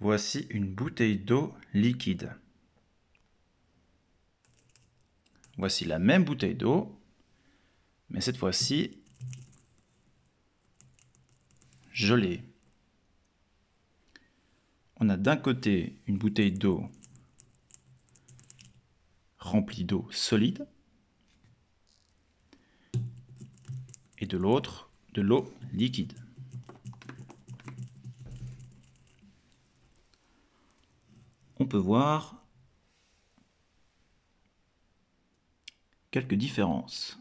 Voici une bouteille d'eau liquide. Voici la même bouteille d'eau, mais cette fois-ci gelée. On a d'un côté une bouteille d'eau remplie d'eau solide et de l'autre de l'eau liquide. On peut voir quelques différences.